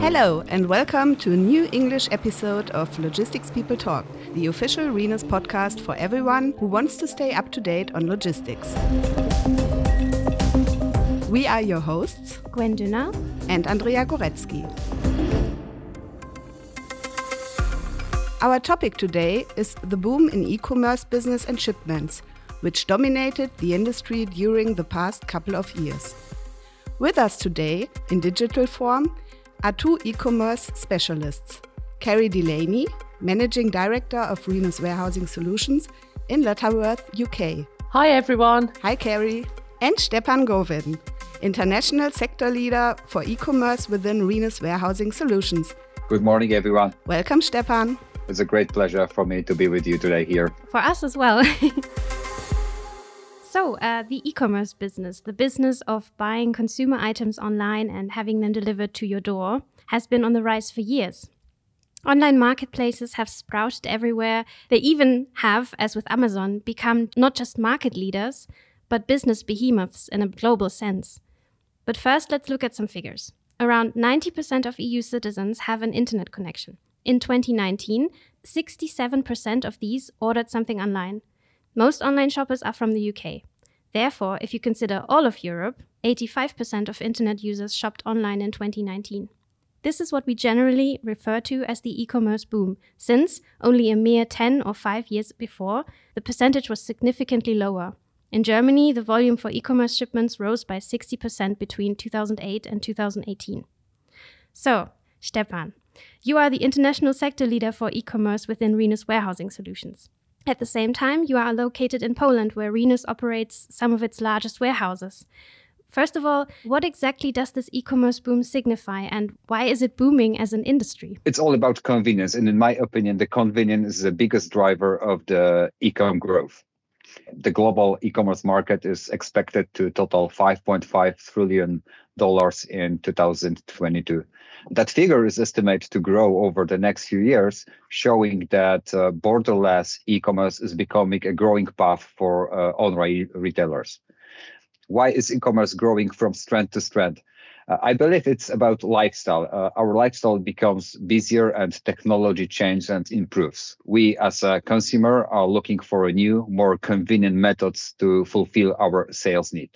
Hello, and welcome to a new English episode of Logistics People Talk, the official Rhenus podcast for everyone who wants to stay up to date on logistics. We are your hosts, Gwen Dünner and Andrea Goretzky. Our topic today is the boom in e commerce business and shipments, which dominated the industry during the past couple of years. With us today, in digital form, are two e commerce specialists Carrie Delaney, Managing Director of Rhenus Warehousing Solutions in Lutterworth, UK. Hi, everyone. Hi, Carrie. And Stepan Govin, International Sector Leader for e commerce within Rhenus Warehousing Solutions. Good morning, everyone. Welcome, Stepan. It's a great pleasure for me to be with you today here. For us as well. So, uh, the e commerce business, the business of buying consumer items online and having them delivered to your door, has been on the rise for years. Online marketplaces have sprouted everywhere. They even have, as with Amazon, become not just market leaders, but business behemoths in a global sense. But first, let's look at some figures. Around 90% of EU citizens have an internet connection. In 2019, 67% of these ordered something online. Most online shoppers are from the UK. Therefore, if you consider all of Europe, 85% of internet users shopped online in 2019. This is what we generally refer to as the e commerce boom, since only a mere 10 or 5 years before, the percentage was significantly lower. In Germany, the volume for e commerce shipments rose by 60% between 2008 and 2018. So, Stepan, you are the international sector leader for e commerce within Rhenus Warehousing Solutions. At the same time, you are located in Poland, where Rhenus operates some of its largest warehouses. First of all, what exactly does this e commerce boom signify and why is it booming as an industry? It's all about convenience. And in my opinion, the convenience is the biggest driver of the e com growth. The global e commerce market is expected to total $5.5 trillion in 2022. That figure is estimated to grow over the next few years, showing that uh, borderless e-commerce is becoming a growing path for uh, online retailers. Why is e-commerce growing from strength to strength? Uh, I believe it's about lifestyle. Uh, our lifestyle becomes busier and technology changes and improves. We as a consumer are looking for new, more convenient methods to fulfill our sales need.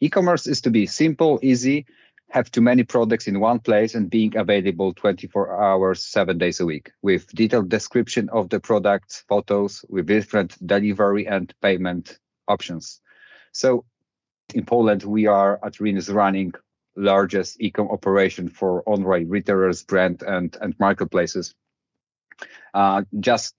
E-commerce is to be simple, easy, have too many products in one place and being available 24 hours, seven days a week with detailed description of the products, photos, with different delivery and payment options. So in Poland, we are at Rhenus running largest e-com operation for online retailers, brand and, and marketplaces. Uh, just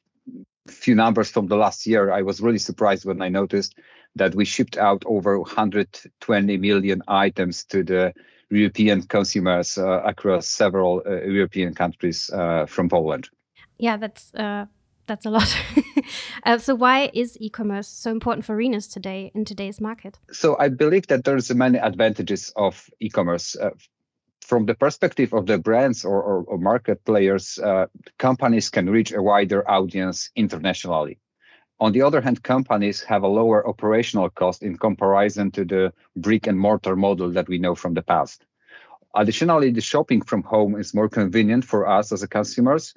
few numbers from the last year, I was really surprised when I noticed that we shipped out over 120 million items to the European consumers uh, across several uh, European countries uh, from Poland. Yeah, that's uh, that's a lot. Uh, so why is e-commerce so important for Rhenus today in today's market? So I believe that there's many advantages of e-commerce. Uh, from the perspective of the brands or, or, or market players, companies can reach a wider audience internationally. On the other hand, companies have a lower operational cost in comparison to the brick and mortar model that we know from the past. Additionally, the shopping from home is more convenient for us as consumers,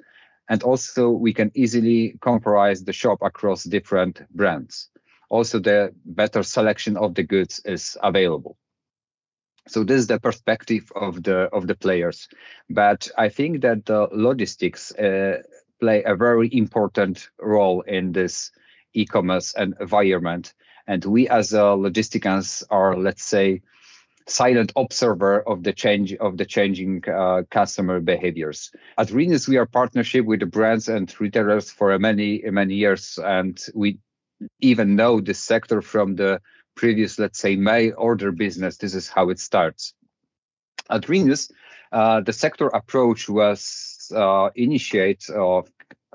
and also we can easily compare the shop across different brands. Also, the better selection of the goods is available. So this is the perspective of the of the players, but I think that the logistics uh, play a very important role in this e-commerce and environment. And we as a logisticians are, let's say, silent observer of the change of the changing uh, customer behaviors. At Rhenus, we are partnership with the brands and retailers for many many years, and we even know this sector from the previous, let's say, mail order business. This is how it starts. At Rhenus, uh, the sector approach was uh, initiated uh,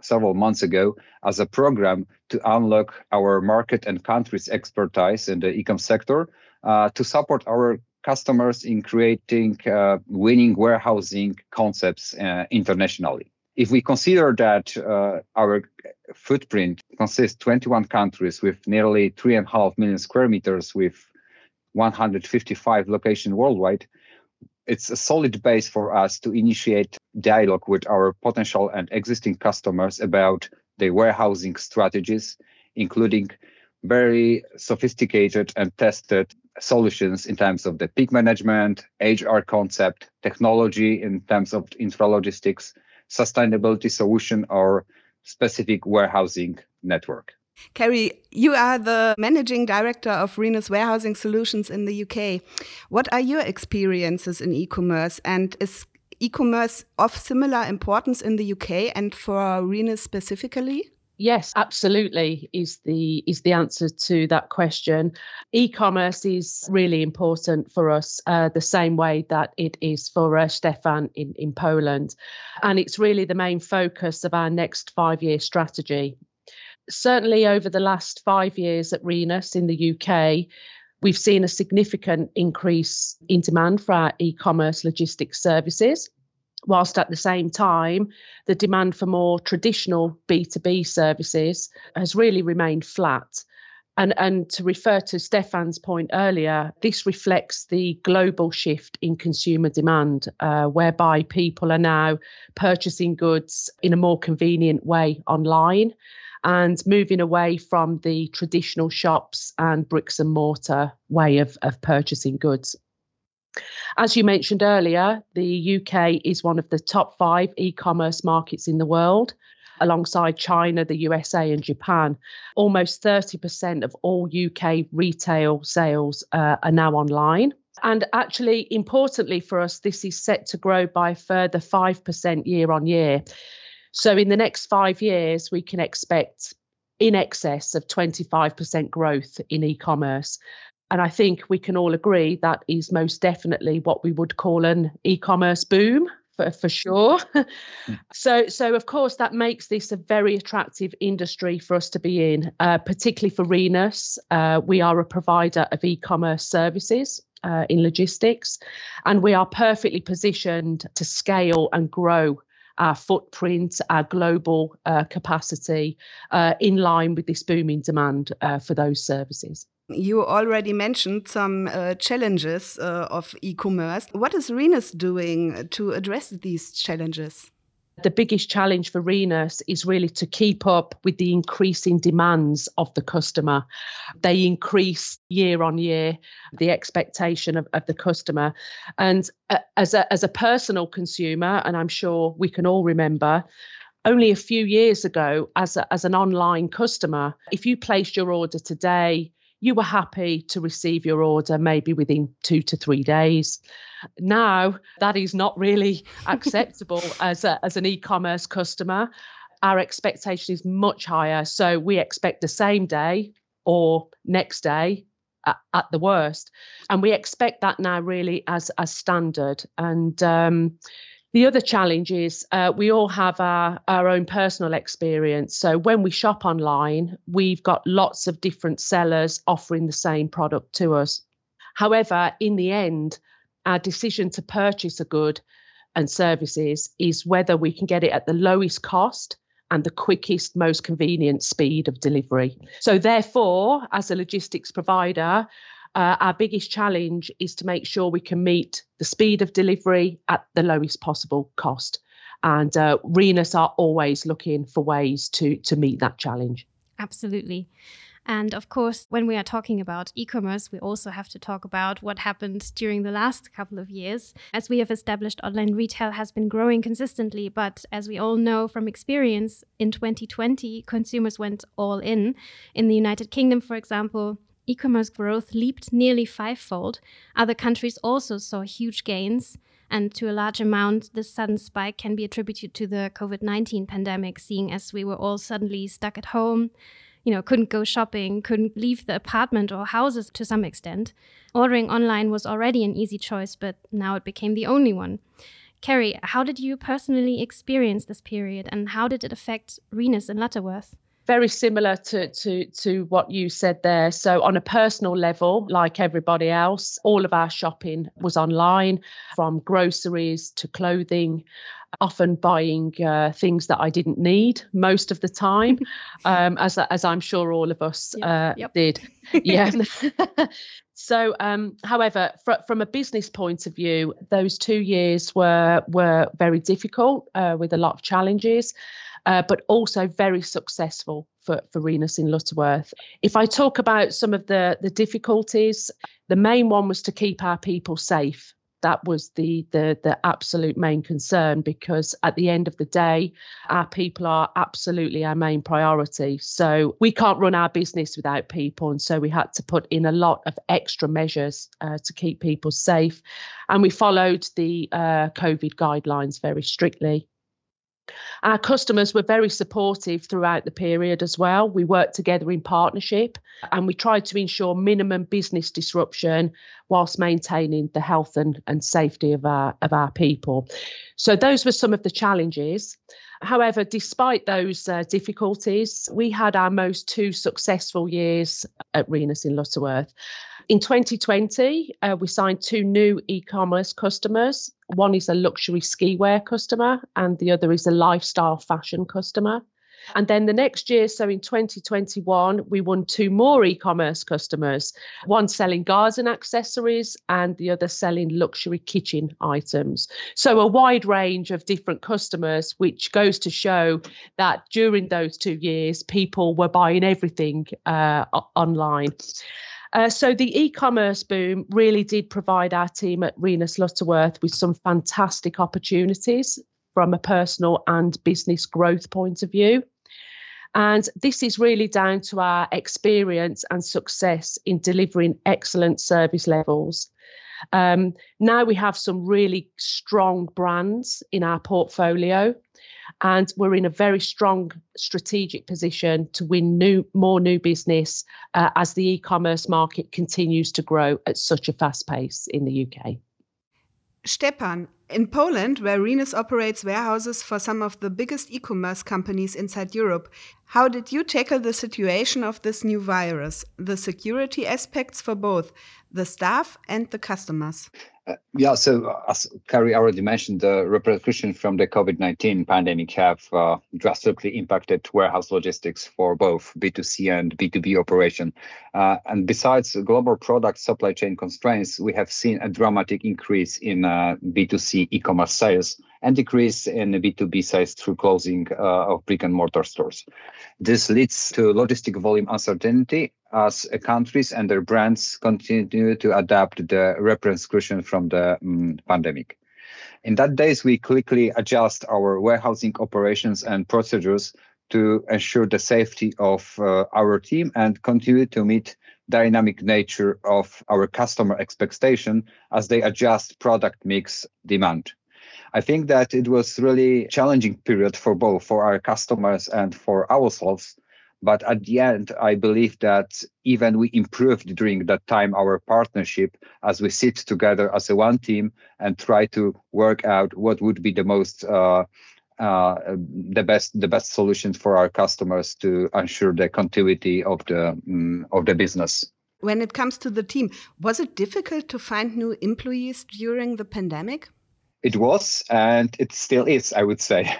several months ago as a program to unlock our market and countries expertise in the e-com sector uh, to support our customers in creating uh, winning warehousing concepts uh, internationally. If we consider that uh, our footprint consists 21 countries with nearly three and a half million square meters with 155 locations worldwide, it's a solid base for us to initiate dialogue with our potential and existing customers about their warehousing strategies, including very sophisticated and tested solutions in terms of the peak management, HR concept, technology in terms of intralogistics, sustainability solution, or specific warehousing network. Kerry, you are the managing director of Rhenus Warehousing Solutions in the UK. What are your experiences in e commerce and is e commerce of similar importance in the UK and for Rhenus specifically? Yes, absolutely is the is the answer to that question. E-commerce is really important for us, uh, the same way that it is for uh, Stefan in in Poland, and it's really the main focus of our next five year strategy certainly over the last five years at Rhenus in the UK, we've seen a significant increase in demand for our e commerce logistics services. Whilst at the same time, the demand for more traditional B2B services has really remained flat. And, and to refer to Stefan's point earlier, this reflects the global shift in consumer demand, uh, whereby people are now purchasing goods in a more convenient way online and moving away from the traditional shops and bricks and mortar way of, of purchasing goods. As you mentioned earlier, the UK is one of the top five e commerce markets in the world. Alongside China, the USA, and Japan, almost 30% of all UK retail sales uh, are now online. And actually, importantly for us, this is set to grow by further 5% year on year. So in the next five years, we can expect in excess of 25% growth in e commerce. And I think we can all agree that is most definitely what we would call an e commerce boom. For, for sure. Mm. so, so of course, that makes this a very attractive industry for us to be in, uh, particularly for Rhenus. Uh, we are a provider of e commerce services uh, in logistics, and we are perfectly positioned to scale and grow our footprint, our global uh, capacity uh, in line with this booming demand uh, for those services. You already mentioned some uh, challenges uh, of e commerce. What is Rhenus doing to address these challenges? The biggest challenge for Rhenus is really to keep up with the increasing demands of the customer. They increase year on year, the expectation of, of the customer. And uh, as, a, as a personal consumer, and I'm sure we can all remember, only a few years ago, as, a, as an online customer, if you placed your order today, you were happy to receive your order maybe within two to three days. Now, that is not really acceptable as, a, as an e commerce customer. Our expectation is much higher. So we expect the same day or next day at, the worst. And we expect that now really as as standard. And um, the other challenge is uh, we all have our, our own personal experience. So when we shop online, we've got lots of different sellers offering the same product to us. However, in the end, our decision to purchase a good and services is whether we can get it at the lowest cost and the quickest, most convenient speed of delivery. So, therefore, as a logistics provider, uh, our biggest challenge is to make sure we can meet the speed of delivery at the lowest possible cost. And uh, Rhenus are always looking for ways to to meet that challenge. Absolutely. And of course, when we are talking about e commerce, we also have to talk about what happened during the last couple of years. As we have established, online retail has been growing consistently, but as we all know from experience, in 2020, consumers went all in. In the United Kingdom, for example, e commerce growth leaped nearly fivefold. Other countries also saw huge gains. And to a large amount, this sudden spike can be attributed to the COVID 19 pandemic, seeing as we were all suddenly stuck at home, you know, couldn't go shopping, couldn't leave the apartment or houses to some extent. Ordering online was already an easy choice, but now it became the only one. Kerry, how did you personally experience this period and how did it affect Rhenus and Lutterworth? Very similar to, to to what you said there. So on a personal level, like everybody else, all of our shopping was online, from groceries to clothing. Often buying uh, things that I didn't need most of the time, um, as as I'm sure all of us uh, yep. did. Yeah. So, um, however, fr- from a business point of view, those two years were were very difficult uh, with a lot of challenges, uh, but also very successful for for Rhenus in Lutterworth. If I talk about some of the the difficulties, the main one was to keep our people safe. That was the the the absolute main concern because at the end of the day our people are absolutely our main priority. So we can't run our business without people and so we had to put in a lot of extra measures uh, to keep people safe. And we followed the uh, covid guidelines very strictly our customers were very supportive throughout the period as well. We worked together in partnership and we tried to ensure minimum business disruption whilst maintaining the health and, and safety of our of our people. So those were some of the challenges. However, despite those uh, difficulties, we had our most two successful years at Rhenus in Lutterworth. In 2020, uh, we signed two new e commerce customers. One is a luxury ski wear customer, and the other is a lifestyle fashion customer. And then the next year, so in 2021, we won two more e commerce customers one selling garden accessories and the other selling luxury kitchen items. So, a wide range of different customers, which goes to show that during those two years, people were buying everything uh, online. Uh, so the e-commerce boom really did provide our team at Rhenus Lutterworth with some fantastic opportunities from a personal and business growth point of view. And this is really down to our experience and success in delivering excellent service levels. Um, now we have some really strong brands in our portfolio and we're in a very strong strategic position to win new more new business uh, as the e-commerce market continues to grow at such a fast pace in the UK. Stepan, in Poland, where Rhenus operates warehouses for some of the biggest e-commerce companies inside Europe, how did you tackle the situation of this new virus, the security aspects for both the staff and the customers? Yeah, so uh, as Carrie already mentioned, the repercussions from the COVID 19 pandemic have uh, drastically impacted warehouse logistics for both B2C and B2B operation. Uh, and besides global product supply chain constraints, we have seen a dramatic increase in uh, B2C e commerce sales and decrease in B2B sales through closing uh, of brick and mortar stores. This leads to logistic volume uncertainty as countries and their brands continue to adapt the repercussions from the um, pandemic. In that days, we quickly adjust our warehousing operations and procedures to ensure the safety of uh, our team and continue to meet dynamic nature of our customer expectation as they adjust product mix demand. I think that it was really challenging period for both for our customers and for ourselves. But at the end, I believe that even we improved during that time our partnership as we sit together as a one team and try to work out what would be the most uh, uh, the best the best solutions for our customers to ensure the continuity of the um, of the business. When it comes to the team, was it difficult to find new employees during the pandemic? It was, and it still is, I would say.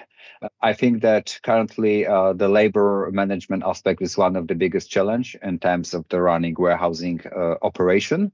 I think that currently uh, the labor management aspect is one of the biggest challenge in terms of the running warehousing uh, operation.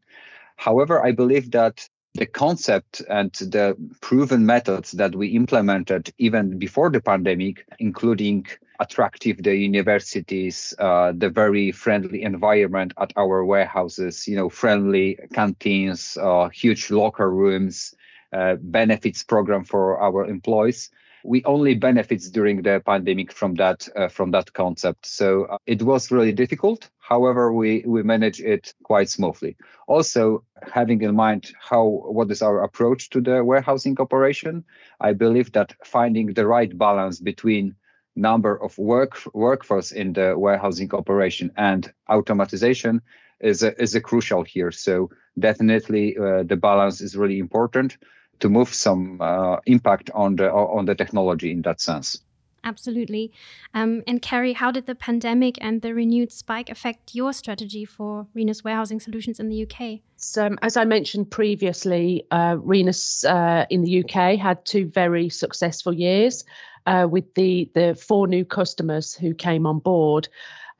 However, I believe that the concept and the proven methods that we implemented even before the pandemic, including attractive the universities, uh, the very friendly environment at our warehouses, you know, friendly canteens, uh, huge locker rooms, uh, benefits program for our employees we only benefits during the pandemic from that uh, from that concept. So uh, it was really difficult. However we we manage it quite smoothly. Also having in mind how what is our approach to the warehousing operation i believe that finding the right balance between number of work workforce in the warehousing operation and automatization is a, is a crucial here. So definitely uh, the balance is really important to move some uh, impact on the on the technology in that sense. Absolutely. Um, and Carrie, how did the pandemic and the renewed spike affect your strategy for Rhenus Warehousing Solutions in the UK? So, um, as I mentioned previously, uh, Rhenus uh, in the UK had two very successful years uh, with the the four new customers who came on board.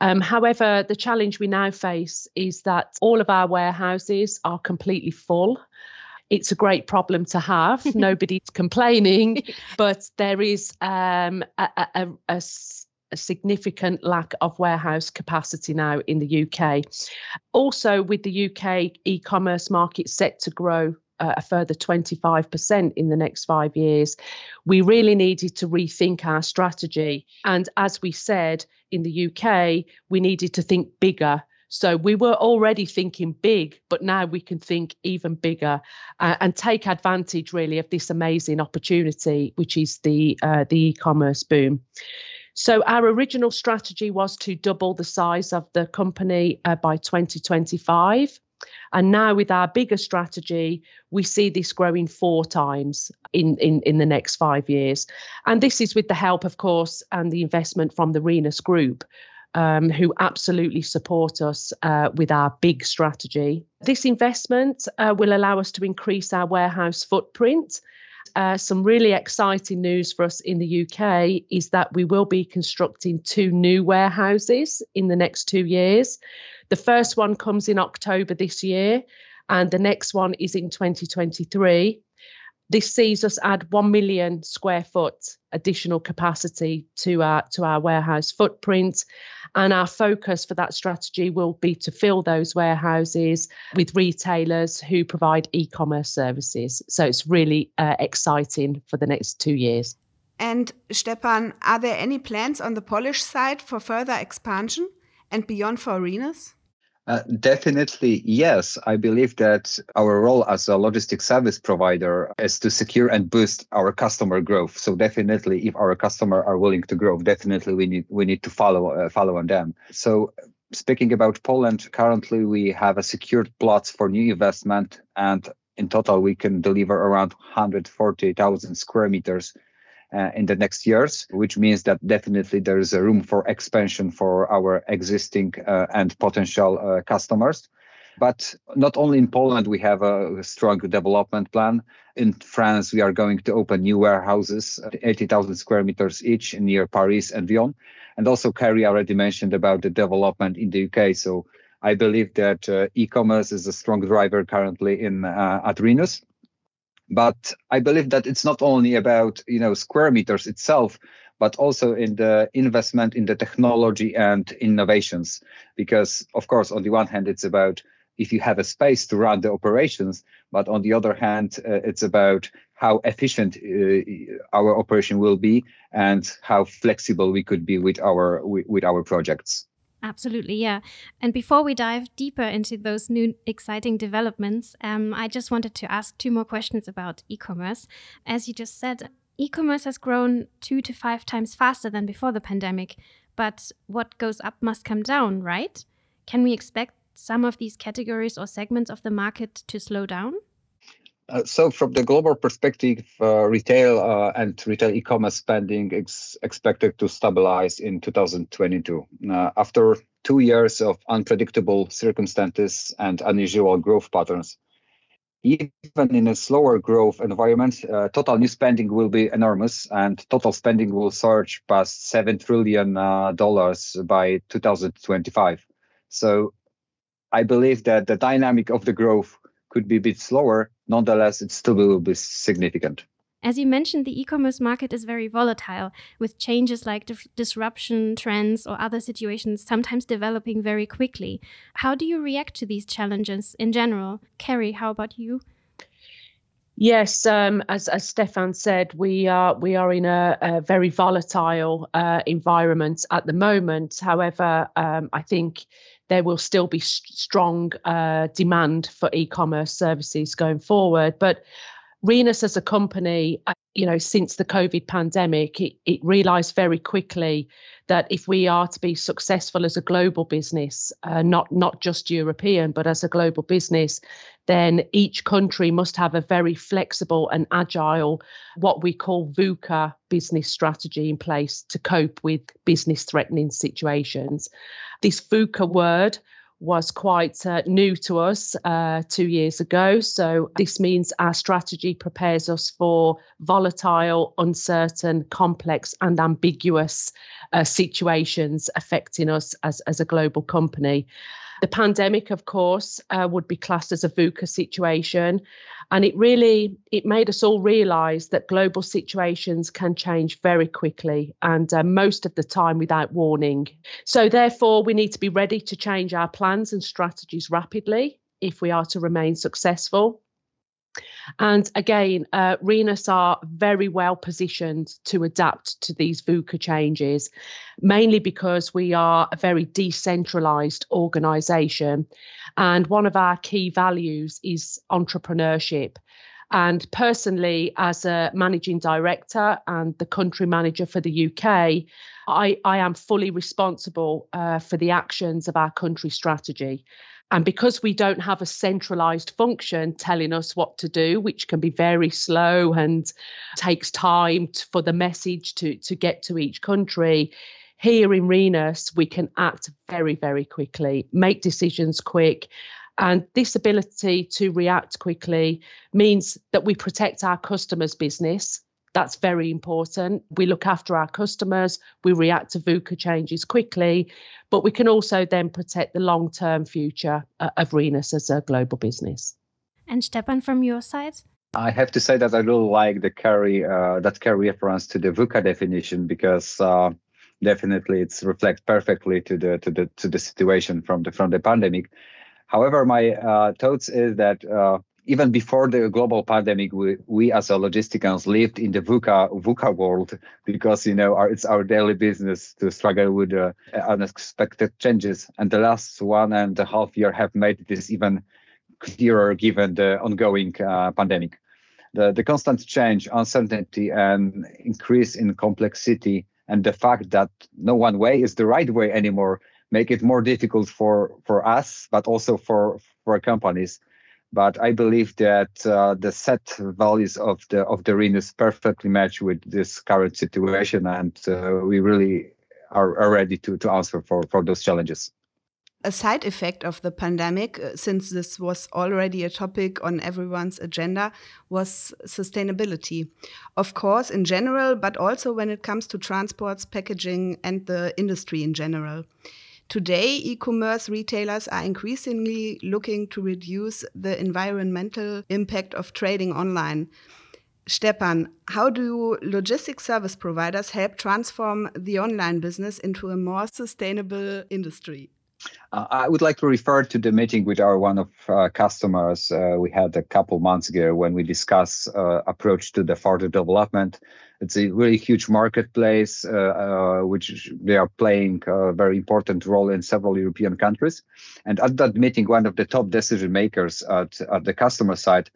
Um, however, the challenge we now face is that all of our warehouses are completely full. It's a great problem to have. Nobody's complaining, but there is um, a, a, a, a significant lack of warehouse capacity now in the UK. Also, with the UK e commerce market set to grow uh, a further 25% in the next five years, we really needed to rethink our strategy. And as we said in the UK, we needed to think bigger. So we were already thinking big, but now we can think even bigger uh, and take advantage really of this amazing opportunity, which is the uh, the e-commerce boom. So our original strategy was to double the size of the company uh, by 2025. And now with our bigger strategy, we see this growing four times in, in, in the next five years. And this is with the help, of course, and the investment from the Rhenus Group. Um, who absolutely support us uh, with our big strategy. This investment uh, will allow us to increase our warehouse footprint uh, some really exciting news for us in the UK is that we will be constructing two new warehouses in the next two years. The first one comes in October this year, and the next one is in 2023. This sees us add 1 million square foot additional capacity to our to our warehouse footprint and our focus for that strategy will be to fill those warehouses with retailers who provide e-commerce services. So it's really uh, exciting for the next 2 years. And Stepan are there any plans on the Polish side for further expansion and beyond for Rhenus uh, definitely, yes. I believe that our role as a logistic service provider is to secure and boost our customer growth. So definitely, if our customer are willing to grow, definitely we need we need to follow uh, follow on them. So speaking about Poland, currently we have a secured plots for new investment, and in total we can deliver around 140,000 square meters uh, in the next years, which means that definitely there is a room for expansion for our existing uh, and potential uh, customers. But not only in Poland, we have a strong development plan. In France, we are going to open new warehouses, 80,000 square meters each near Paris and Lyon. And also, Carrie already mentioned about the development in the UK. So I believe that uh, e-commerce is a strong driver currently in uh, but i believe that it's not only about you know square meters itself but also in the investment in the technology and innovations. Because of course on the one hand it's about if you have a space to run the operations but on the other hand uh, it's about how efficient uh, our operation will be and how flexible we could be with our with our projects Absolutely, yeah. And before we dive deeper into those new exciting developments, um, I just wanted to ask two more questions about e commerce. As you just said, e commerce has grown two to five times faster than before the pandemic. But what goes up must come down, right? Can we expect some of these categories or segments of the market to slow down? Uh, so from the global perspective, uh, retail uh, and retail e-commerce spending is expected to stabilize in 2022. Uh, after two years of unpredictable circumstances and unusual growth patterns, even in a slower growth environment, uh, total new spending will be enormous and total spending will surge past $7 trillion by 2025. So I believe that the dynamic of the growth could be a bit slower, nonetheless, it still will be significant. As you mentioned, the e commerce market is very volatile, with changes like disruption, trends, or other situations sometimes developing very quickly. How do you react to these challenges in general? Carrie, how about you? Yes, um, as, as Stefan said, we are we are in a, a very volatile uh, environment at the moment. However, um, I think there will still be strong uh, demand for e-commerce services going forward. But Rhenus as a company, uh, you know, since the COVID pandemic, it, it realised very quickly that if we are to be successful as a global business, uh, not not just European, but as a global business, then each country must have a very flexible and agile, what we call VUCA business strategy in place to cope with business threatening situations. This VUCA word was quite uh, new to us uh, two years ago. So, this means our strategy prepares us for volatile, uncertain, complex, and ambiguous uh, situations affecting us as, as a global company. The pandemic, of course, uh, would be classed as a VUCA situation. And it really it made us all realize that global situations can change very quickly and uh, most of the time without warning. So therefore, we need to be ready to change our plans and strategies rapidly if we are to remain successful. And again, uh, Rhenus are very well positioned to adapt to these VUCA changes, mainly because we are a very decentralized organization. And one of our key values is entrepreneurship. And personally, as a managing director and the country manager for the UK, I, I am fully responsible uh, for the actions of our country strategy. And because we don't have a centralized function telling us what to do, which can be very slow and takes time for the message to, to get to each country, here in Rhenus, we can act very, very quickly, make decisions quick. And this ability to react quickly means that we protect our customers' business that's very important. We look after our customers, we react to VUCA changes quickly, but we can also then protect the long term future uh, of Rhenus as a global business. And Stefan, from your side? I have to say that I really like the Carrie uh, that Carrie reference to the VUCA definition because uh, definitely it's reflects perfectly to the to the to the situation from the from the pandemic. However, my uh, thoughts is that uh, even before the global pandemic, we, we as a logisticians lived in the VUCA, VUCA world because, you know, our, it's our daily business to struggle with uh, unexpected changes. And the last one and a half year have made this even clearer given the ongoing uh, pandemic. The, the constant change, uncertainty, and increase in complexity, and the fact that no one way is the right way anymore make it more difficult for, for us, but also for, for companies but I believe that uh, the set values of the of the Rhenus perfectly match with this current situation, and uh, we really are, are ready to to answer for for those challenges. A side effect of the pandemic, uh, since this was already a topic on everyone's agenda, was sustainability. Of course, in general, but also when it comes to transports, packaging, and the industry in general. Today, e commerce retailers are increasingly looking to reduce the environmental impact of trading online. Stepan, how do logistics service providers help transform the online business into a more sustainable industry? Uh, I would like to refer to the meeting with our one of uh, customers uh, we had a couple months ago when we discussed uh, approach to the further development. It's a really huge marketplace, uh, uh, which they are playing a very important role in several European countries. And at that meeting, one of the top decision makers at, at the customer side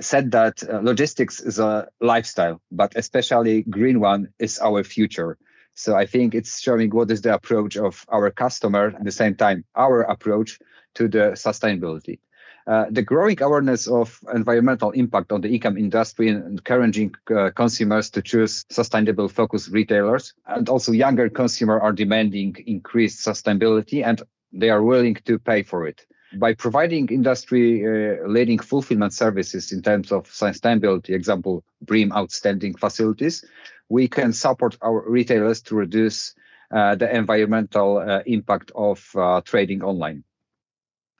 said that logistics is a lifestyle, but especially green one is our future. So I think it's showing what is the approach of our customer at the same time our approach to the sustainability. Uh, the growing awareness of environmental impact on the e-com industry and encouraging uh, consumers to choose sustainable focused retailers and also younger consumers are demanding increased sustainability and they are willing to pay for it by providing industry uh, leading fulfillment services in terms of sustainability example BREEAM outstanding facilities we can support our retailers to reduce uh, the environmental uh, impact of uh, trading online.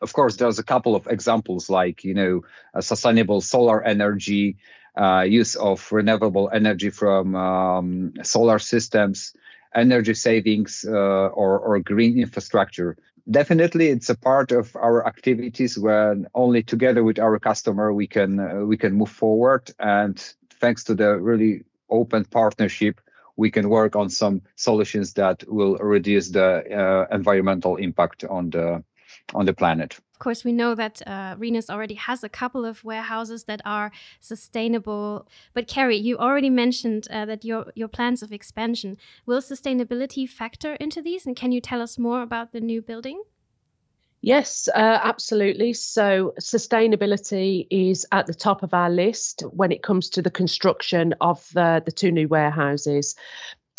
Of course, there's a couple of examples like, you know, sustainable solar energy, uh, use of renewable energy from um, solar systems, energy savings, uh, or, or green infrastructure. Definitely, it's a part of our activities when only together with our customer we can uh, we can move forward. And thanks to the really open partnership, we can work on some solutions that will reduce the uh, environmental impact on the on the planet. Of course, we know that uh, Rhenus already has a couple of warehouses that are sustainable. But Carrie, you already mentioned uh, that your your plans of expansion will sustainability factor into these, and can you tell us more about the new building? Yes, uh, absolutely. So, sustainability is at the top of our list when it comes to the construction of the, the two new warehouses.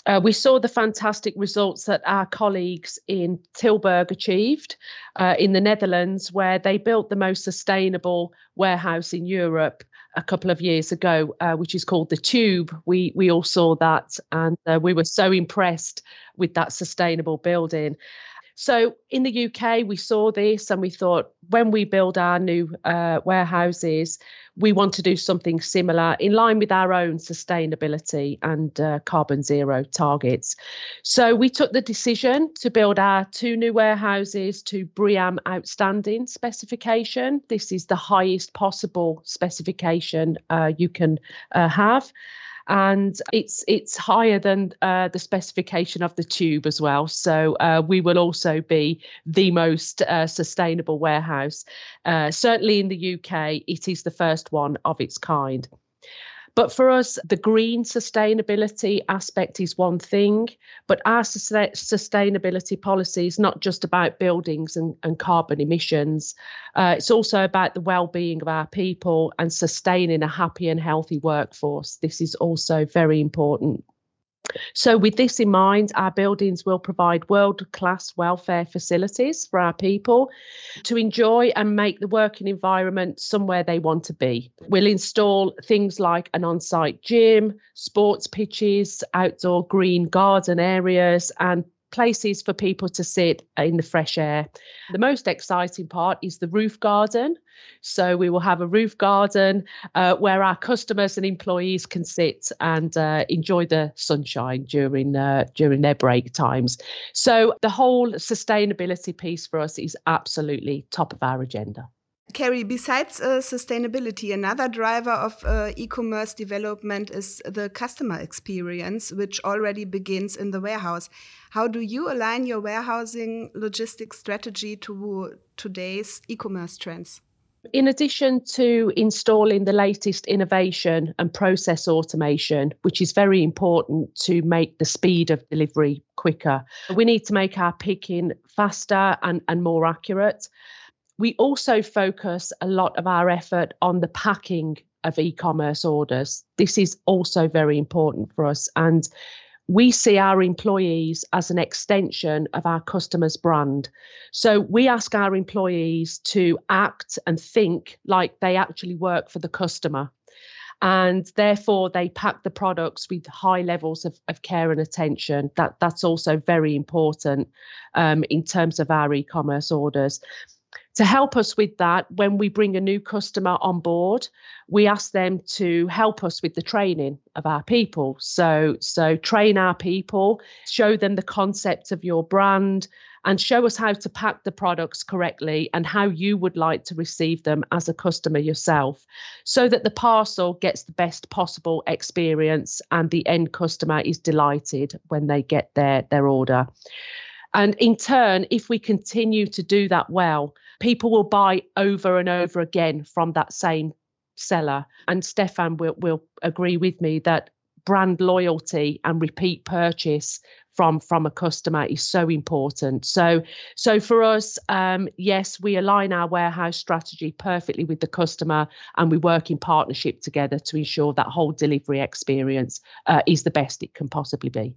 Uh, we saw the fantastic results that our colleagues in Tilburg achieved uh, in the Netherlands, where they built the most sustainable warehouse in Europe a couple of years ago, uh, which is called the Tube. We we all saw that, and uh, we were so impressed with that sustainable building. So in the UK, we saw this and we thought when we build our new uh, warehouses, we want to do something similar in line with our own sustainability and uh, carbon zero targets. So we took the decision to build our two new warehouses to BREEAM Outstanding specification. This is the highest possible specification uh, you can uh, have and it's it's higher than uh, the specification of the tube as well. So uh, we will also be the most uh, sustainable warehouse. Uh, certainly in the UK, it is the first one of its kind. But for us, the green sustainability aspect is one thing, but our sustainability policy is not just about buildings and, and carbon emissions. Uh, it's also about the well-being of our people and sustaining a happy and healthy workforce. This is also very important. So, with this in mind, our buildings will provide world class welfare facilities for our people to enjoy and make the working environment somewhere they want to be. We'll install things like an on site gym, sports pitches, outdoor green garden areas, and places for people to sit in the fresh air. The most exciting part is the roof garden. So we will have a roof garden uh, where our customers and employees can sit and uh, enjoy the sunshine during uh, during their break times. So the whole sustainability piece for us is absolutely top of our agenda. Carrie, besides uh, sustainability, another driver of uh, e commerce development is the customer experience, which already begins in the warehouse. How do you align your warehousing logistics strategy to today's e commerce trends? In addition to installing the latest innovation and process automation, which is very important to make the speed of delivery quicker, we need to make our picking faster and, and more accurate. We also focus a lot of our effort on the packing of e commerce orders. This is also very important for us. And we see our employees as an extension of our customers' brand. So we ask our employees to act and think like they actually work for the customer. And therefore, they pack the products with high levels of, of care and attention. That that's also very important um, in terms of our e-commerce orders. To help us with that, when we bring a new customer on board, we ask them to help us with the training of our people. So, so train our people, show them the concept of your brand, and show us how to pack the products correctly and how you would like to receive them as a customer yourself, so that the parcel gets the best possible experience and the end customer is delighted when they get their, their order. And in turn, if we continue to do that well, people will buy over and over again from that same seller. And Stefan will, will agree with me that brand loyalty and repeat purchase from from a customer is so important so so for us um, yes we align our warehouse strategy perfectly with the customer and we work in partnership together to ensure that whole delivery experience uh, is the best it can possibly be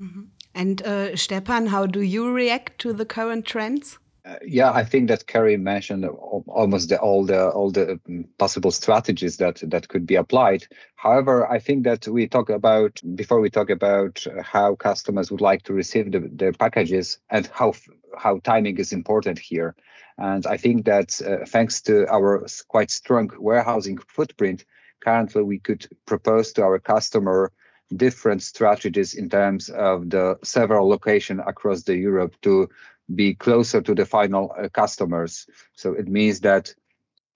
mm-hmm. And uh, stepan how do you react to the current trends uh, yeah, I think that Kerry mentioned almost the, all the all the um, possible strategies that that could be applied. However, I think that we talk about before we talk about how customers would like to receive the, the packages and how how timing is important here. And I think that uh, thanks to our quite strong warehousing footprint, currently we could propose to our customer different strategies in terms of the several locations across the Europe to be closer to the final uh, customers. So it means that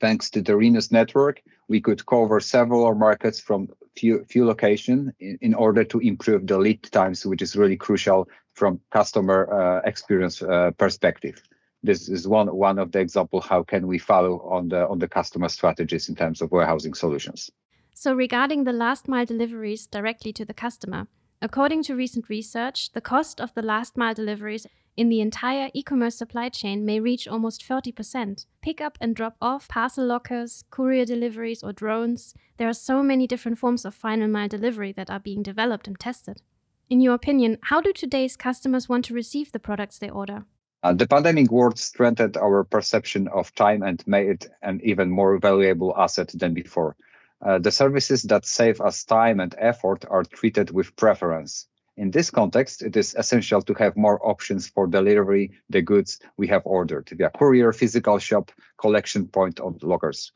thanks to the Rhenus network, we could cover several markets from few few locations in, in, order to improve the lead times, which is really crucial from customer uh, experience uh, perspective. This is one one of the example how can we follow on the on the customer strategies in terms of warehousing solutions. So regarding the last mile deliveries directly to the customer, according to recent research, the cost of the last mile deliveries in the entire e commerce supply chain may reach almost 40%. Pick up and drop off, parcel lockers, courier deliveries, or drones. There are so many different forms of final mile delivery that are being developed and tested. In your opinion, how do today's customers want to receive the products they order? Uh, the pandemic world strengthened our perception of time and made it an even more valuable asset than before. Uh, the services that save us time and effort are treated with preference. In this context, it is essential to have more options for delivery the goods we have ordered via courier, physical shop, collection point, or lockers.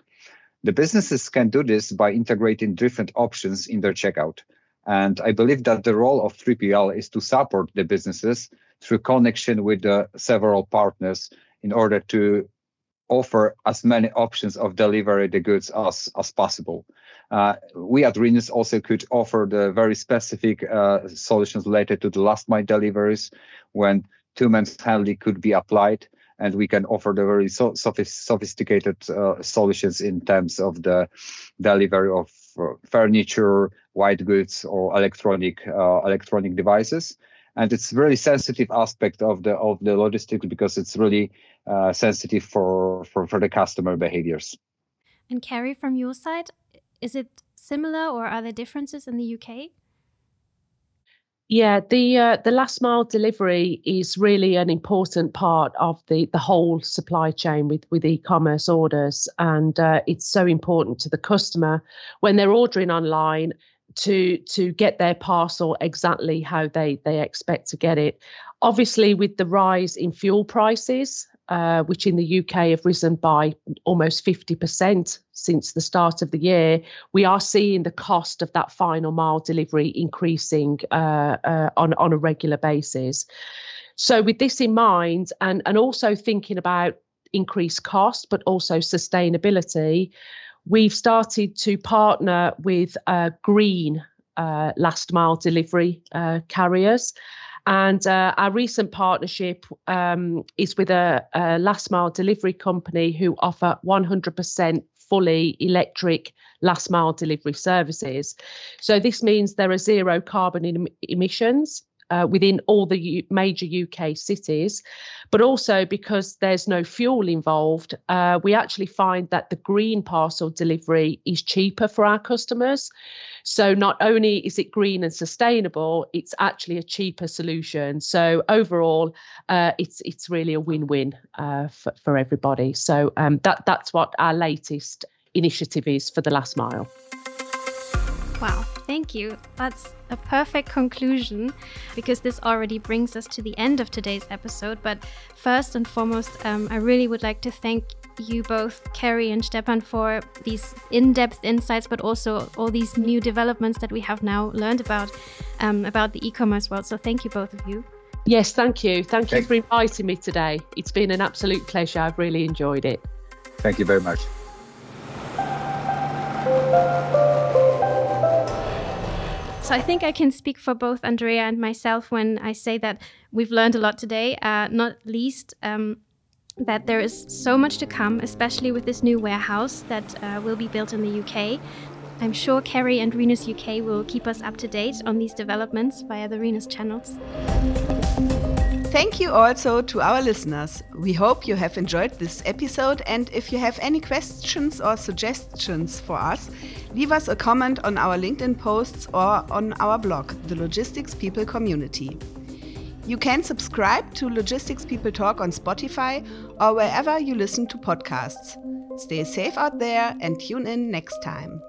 The businesses can do this by integrating different options in their checkout. And I believe that the role of 3PL is to support the businesses through connection with the several partners in order to offer as many options of delivery the goods as, as possible. Uh, we at Rhenus also could offer the very specific uh, solutions related to the last mile deliveries when two-man's handling could be applied and we can offer the very so sophisticated uh, solutions in terms of the delivery of uh, furniture, white goods, or electronic uh, electronic devices. And it's really sensitive aspect of the of the logistics because it's really uh, sensitive for, for for the customer behaviors. And Carrie, from your side, is it similar or are there differences in the UK? Yeah, the uh, the last mile delivery is really an important part of the the whole supply chain with with e-commerce orders, and uh, it's so important to the customer when they're ordering online to to get their parcel exactly how they they expect to get it. Obviously, with the rise in fuel prices, uh, which in the UK have risen by almost 50% since the start of the year, we are seeing the cost of that final mile delivery increasing uh, uh, on, on a regular basis. So, with this in mind, and, and also thinking about increased cost, but also sustainability, we've started to partner with uh, green uh, last mile delivery uh, carriers. And uh, our recent partnership um, is with a, a, last mile delivery company who offer 100% fully electric last mile delivery services. So this means there are zero carbon em- emissions uh, within all the U- major UK cities, but also because there's no fuel involved, uh, we actually find that the green parcel delivery is cheaper for our customers. So not only is it green and sustainable, it's actually a cheaper solution. So overall, uh, it's it's really a win-win uh, for, for everybody. So um, that that's what our latest initiative is for the last mile. Wow, thank you. That's a perfect conclusion because this already brings us to the end of today's episode. But first and foremost, um, I really would like to thank you both, Carrie and Stepan, for these in depth insights, but also all these new developments that we have now learned about um, about the e commerce world. So thank you, both of you. Yes, thank you. Thank you for inviting me today. It's been an absolute pleasure. I've really enjoyed it. Thank you very much. So I think I can speak for both Andrea and myself when I say that we've learned a lot today, uh, not least um, that there is so much to come, especially with this new warehouse that uh, will be built in the UK. I'm sure Carrie and Rhenus UK will keep us up to date on these developments via the Rhenus channels. Thank you also to our listeners. We hope you have enjoyed this episode, and if you have any questions or suggestions for us, leave us a comment on our LinkedIn posts or on our blog, The Logistics People Community. You can subscribe to Logistics People Talk on Spotify or wherever you listen to podcasts. Stay safe out there and tune in next time.